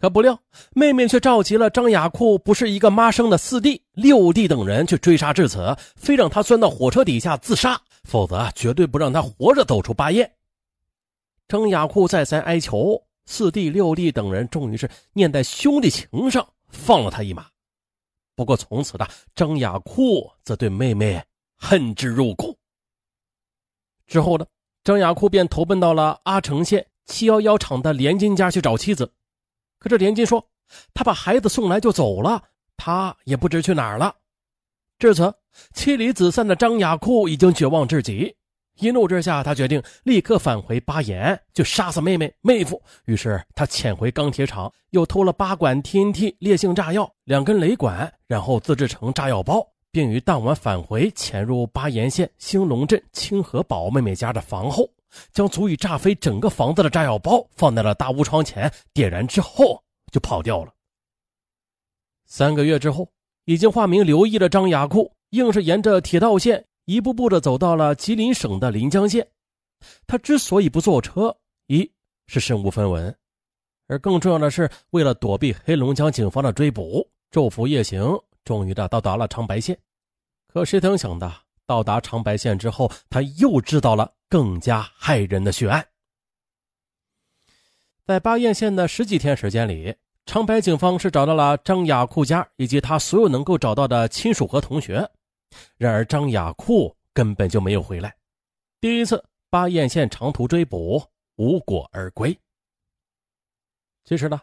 可不料妹妹却召集了张雅库不是一个妈生的四弟、六弟等人去追杀至此，非让他钻到火车底下自杀，否则绝对不让他活着走出巴彦。张雅库再三哀求，四弟、六弟等人终于是念在兄弟情上放了他一马。不过从此的张雅库则对妹妹恨之入骨。之后呢，张雅库便投奔到了阿城县七幺幺厂的连金家去找妻子。可这连金说，他把孩子送来就走了，他也不知去哪儿了。至此，妻离子散的张雅库已经绝望至极。一怒之下，他决定立刻返回巴彦，就杀死妹妹妹夫。于是他潜回钢铁厂，又偷了八管 TNT 烈性炸药、两根雷管，然后自制成炸药包，并于当晚返回，潜入巴彦县兴隆镇清河堡妹妹家的房后。将足以炸飞整个房子的炸药包放在了大屋窗前，点燃之后就跑掉了。三个月之后，已经化名刘毅的张雅库，硬是沿着铁道线一步步的走到了吉林省的临江县。他之所以不坐车，一是身无分文，而更重要的是为了躲避黑龙江警方的追捕，昼伏夜行，终于的到达了长白县。可谁曾想的，到达长白县之后，他又知道了。更加骇人的血案，在巴彦县的十几天时间里，长白警方是找到了张雅库家以及他所有能够找到的亲属和同学。然而，张雅库根本就没有回来。第一次巴彦县长途追捕无果而归。其实呢，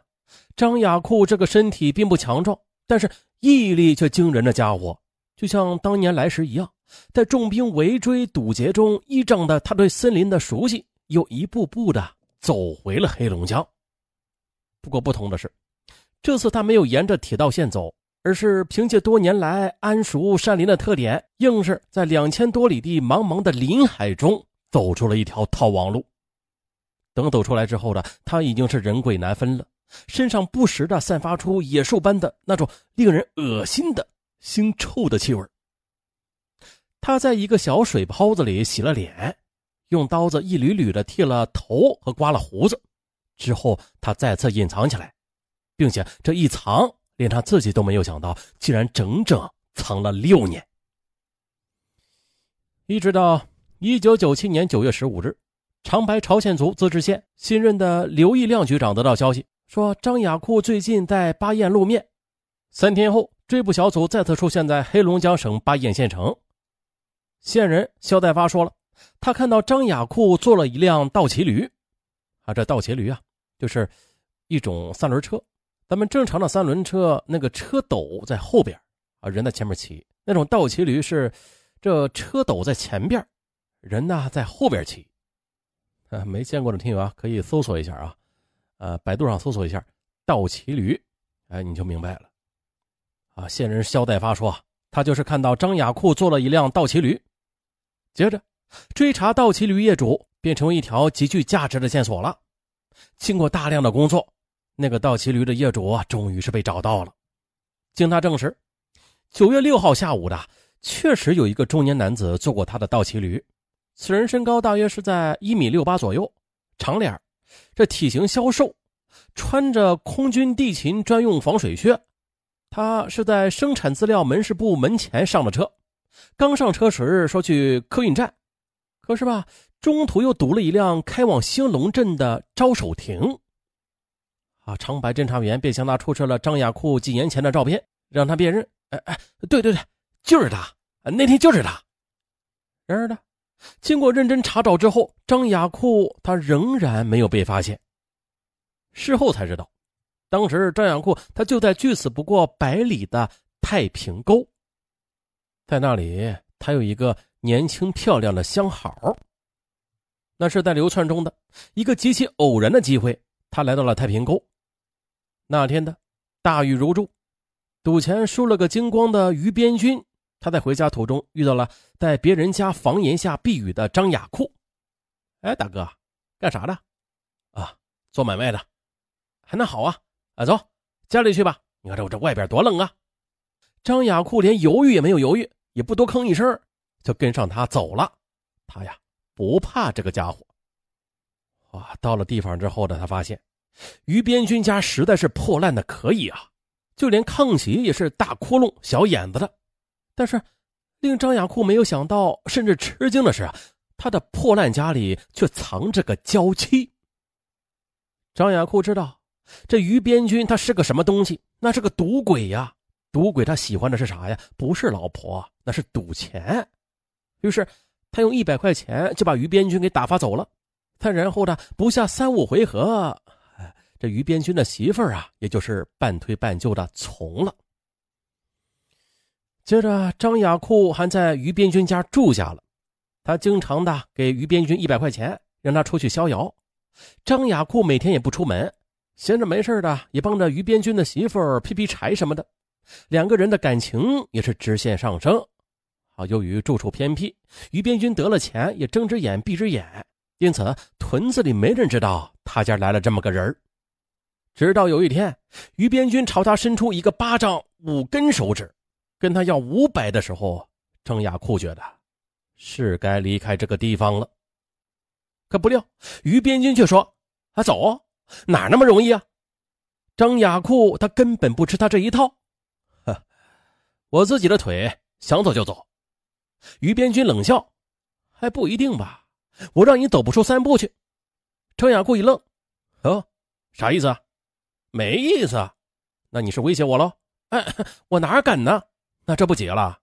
张雅库这个身体并不强壮，但是毅力却惊人的家伙，就像当年来时一样。在重兵围追堵截中，依仗的他对森林的熟悉，又一步步的走回了黑龙江。不过不同的是，这次他没有沿着铁道线走，而是凭借多年来谙熟山林的特点，硬是在两千多里地茫茫的林海中走出了一条逃亡路。等走出来之后的他已经是人鬼难分了，身上不时的散发出野兽般的那种令人恶心的腥臭的气味。他在一个小水泡子里洗了脸，用刀子一缕缕的剃了头和刮了胡子，之后他再次隐藏起来，并且这一藏连他自己都没有想到，竟然整整藏了六年。一直到一九九七年九月十五日，长白朝鲜族自治县新任的刘义亮局长得到消息，说张雅库最近在巴彦露面。三天后，追捕小组再次出现在黑龙江省巴彦县城。线人肖代发说了，他看到张雅库坐了一辆倒骑驴，啊，这倒骑驴啊，就是一种三轮车。咱们正常的三轮车那个车斗在后边，啊，人在前面骑；那种倒骑驴是这车斗在前边，人呢在后边骑。啊，没见过的听友啊，可以搜索一下啊，呃，百度上搜索一下倒骑驴，哎，你就明白了。啊，线人肖代发说，他就是看到张雅库坐了一辆倒骑驴。接着，追查盗骑驴业主变成为一条极具价值的线索了。经过大量的工作，那个盗骑驴的业主啊，终于是被找到了。经他证实，九月六号下午的，确实有一个中年男子坐过他的盗骑驴。此人身高大约是在一米六八左右，长脸，这体型消瘦，穿着空军地勤专用防水靴。他是在生产资料门市部门前上的车。刚上车时说去客运站，可是吧，中途又堵了一辆开往兴隆镇的招手亭。啊，长白侦查员便向他出示了张雅库几年前的照片，让他辨认。哎哎，对对对，就是他，那天就是他。然而呢，经过认真查找之后，张雅库他仍然没有被发现。事后才知道，当时张雅库他就在距此不过百里的太平沟。在那里，他有一个年轻漂亮的相好。那是在流窜中的一个极其偶然的机会，他来到了太平沟。那天的大雨如注，赌钱输了个精光的于边军，他在回家途中遇到了在别人家房檐下避雨的张雅库。哎，大哥，干啥的？啊，做买卖的。还那好啊，啊，走，家里去吧。你看这这外边多冷啊。张雅库连犹豫也没有犹豫。也不多吭一声，就跟上他走了。他呀不怕这个家伙。哇，到了地方之后呢，他发现于边军家实在是破烂的可以啊，就连炕席也是大窟窿、小眼子的。但是，令张雅库没有想到，甚至吃惊的是啊，他的破烂家里却藏着个娇妻。张雅库知道，这于边军他是个什么东西？那是个赌鬼呀！赌鬼他喜欢的是啥呀？不是老婆，那是赌钱。于是，他用一百块钱就把于边军给打发走了。他然后呢，不下三五回合，这于边军的媳妇儿啊，也就是半推半就的从了。接着，张雅库还在于边军家住下了。他经常的给于边军一百块钱，让他出去逍遥。张雅库每天也不出门，闲着没事的也帮着于边军的媳妇劈劈柴什么的。两个人的感情也是直线上升。啊，由于住处偏僻，于边军得了钱也睁只眼闭只眼，因此屯子里没人知道他家来了这么个人直到有一天，于边军朝他伸出一个巴掌五根手指。跟他要五百的时候，张雅库觉得是该离开这个地方了。可不料于边军却说：“啊，走，哪那么容易啊？”张雅库他根本不吃他这一套。我自己的腿想走就走。于边军冷笑：“还不一定吧？我让你走不出三步去。”张雅库一愣：“哦，啥意思？没意思。那你是威胁我喽？哎，我哪敢呢？”那这不结了？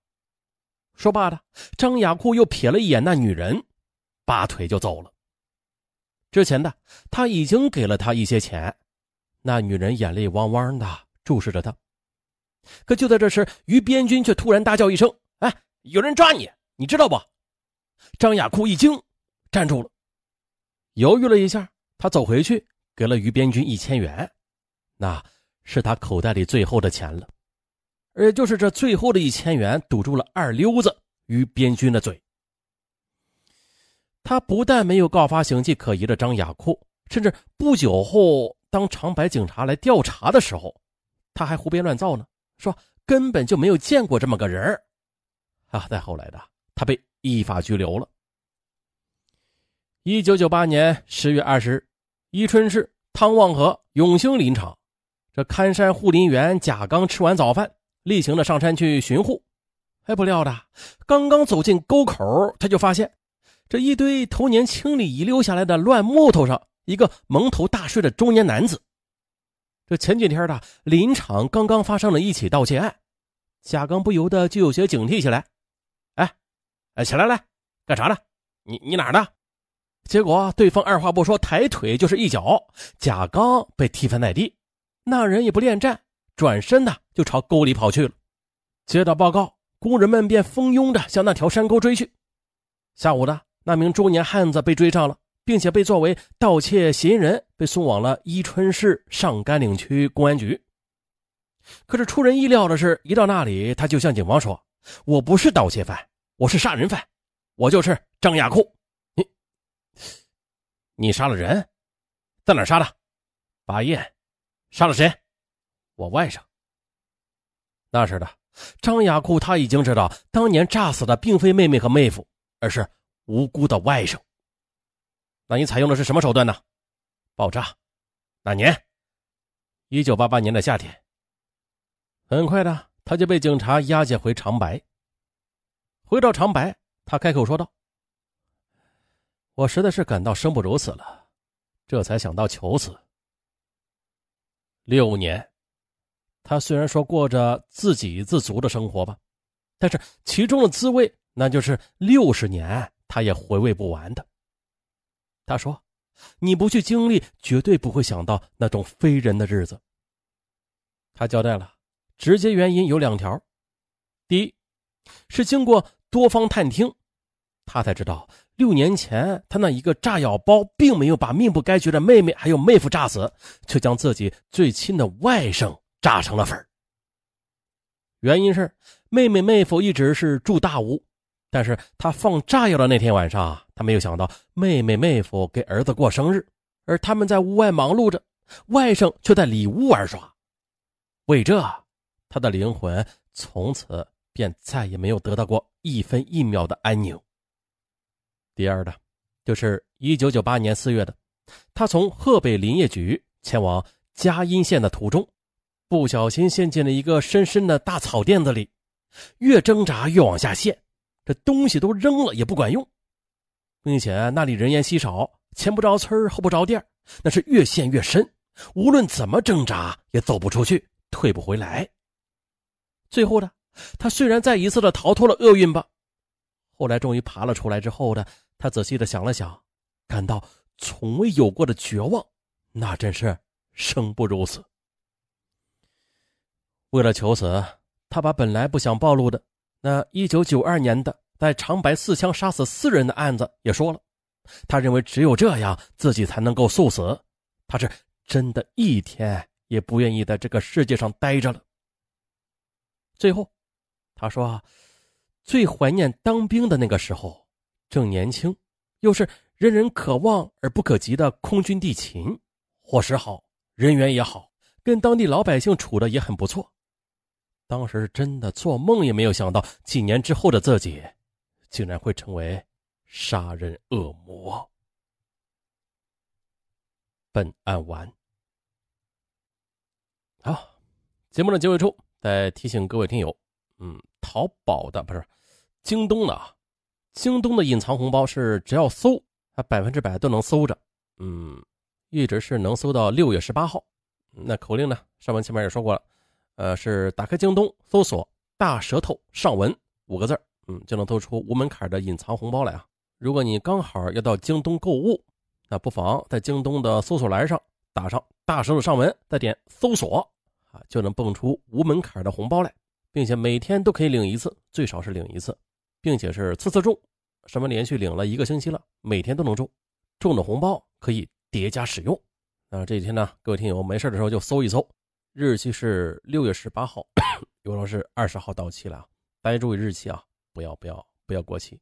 说罢的，张雅库又瞥了一眼那女人，拔腿就走了。之前的他已经给了他一些钱，那女人眼泪汪汪的注视着他。可就在这时，于边军却突然大叫一声：“哎，有人抓你！你知道不？”张雅库一惊，站住了，犹豫了一下，他走回去，给了于边军一千元，那是他口袋里最后的钱了。而就是这最后的一千元，堵住了二溜子于边军的嘴。他不但没有告发形迹可疑的张雅库，甚至不久后，当长白警察来调查的时候，他还胡编乱造呢，说根本就没有见过这么个人啊！再后来的，他被依法拘留了。一九九八年十月二十日，伊春市汤旺河永兴林场，这看山护林员贾刚吃完早饭。例行的上山去巡护，还不料的，刚刚走进沟口，他就发现这一堆头年清理遗留下来的乱木头上，一个蒙头大睡的中年男子。这前几天的林场刚刚发生了一起盗窃案，贾刚不由得就有些警惕起来。哎，哎，起来来，干啥呢？你你哪的？结果对方二话不说，抬腿就是一脚，贾刚被踢翻在地。那人也不恋战。转身呢，就朝沟里跑去了。接到报告，工人们便蜂拥着向那条山沟追去。下午的那名中年汉子被追上了，并且被作为盗窃嫌疑人被送往了伊春市上甘岭区公安局。可是出人意料的是，一到那里，他就向警方说：“我不是盗窃犯，我是杀人犯，我就是张亚库。你，你杀了人，在哪杀的？巴彦，杀了谁？”我外甥。那时的张雅库他已经知道，当年炸死的并非妹妹和妹夫，而是无辜的外甥。那你采用的是什么手段呢？爆炸。哪年？一九八八年的夏天。很快的，他就被警察押解回长白。回到长白，他开口说道：“我实在是感到生不如死了，这才想到求死。六年。”他虽然说过着自给自足的生活吧，但是其中的滋味，那就是六十年他也回味不完的。他说：“你不去经历，绝对不会想到那种非人的日子。”他交代了，直接原因有两条：第一，是经过多方探听，他才知道六年前他那一个炸药包，并没有把命不该绝的妹妹还有妹夫炸死，却将自己最亲的外甥。炸成了粉原因是妹妹妹夫一直是住大屋，但是他放炸药的那天晚上，他没有想到妹妹妹夫给儿子过生日，而他们在屋外忙碌着，外甥却在里屋玩耍。为这，他的灵魂从此便再也没有得到过一分一秒的安宁。第二的，就是一九九八年四月的，他从河北林业局前往嘉荫县的途中，不小心陷进了一个深深的大草甸子里，越挣扎越往下陷，这东西都扔了也不管用，并且那里人烟稀少，前不着村后不着店，那是越陷越深，无论怎么挣扎也走不出去，退不回来。最后呢，他虽然再一次的逃脱了厄运吧，后来终于爬了出来之后呢，他仔细的想了想，感到从未有过的绝望，那真是生不如死。为了求死，他把本来不想暴露的那一九九二年的在长白四枪杀死四人的案子也说了，他认为只有这样自己才能够速死，他是真的一天也不愿意在这个世界上待着了。最后，他说：“最怀念当兵的那个时候，正年轻，又是人人可望而不可及的空军地勤，伙食好，人缘也好，跟当地老百姓处的也很不错。当时真的做梦也没有想到，几年之后的自己，竟然会成为杀人恶魔。”本案完。好，节目的结尾处。再提醒各位听友，嗯，淘宝的不是京东的啊，京东的隐藏红包是只要搜，它百分之百都能搜着，嗯，一直是能搜到六月十八号。那口令呢？上文前面也说过了，呃，是打开京东搜索“大舌头上文”五个字嗯，就能搜出无门槛的隐藏红包来啊。如果你刚好要到京东购物，那不妨在京东的搜索栏上打上“大舌头上文”，再点搜索。啊，就能蹦出无门槛的红包来，并且每天都可以领一次，最少是领一次，并且是次次中，什么连续领了一个星期了，每天都能中，中的红包可以叠加使用。那这几天呢，各位听友没事的时候就搜一搜，日期是六月十八号，有时候是二十号到期了，大家注意日期啊，不要不要不要过期。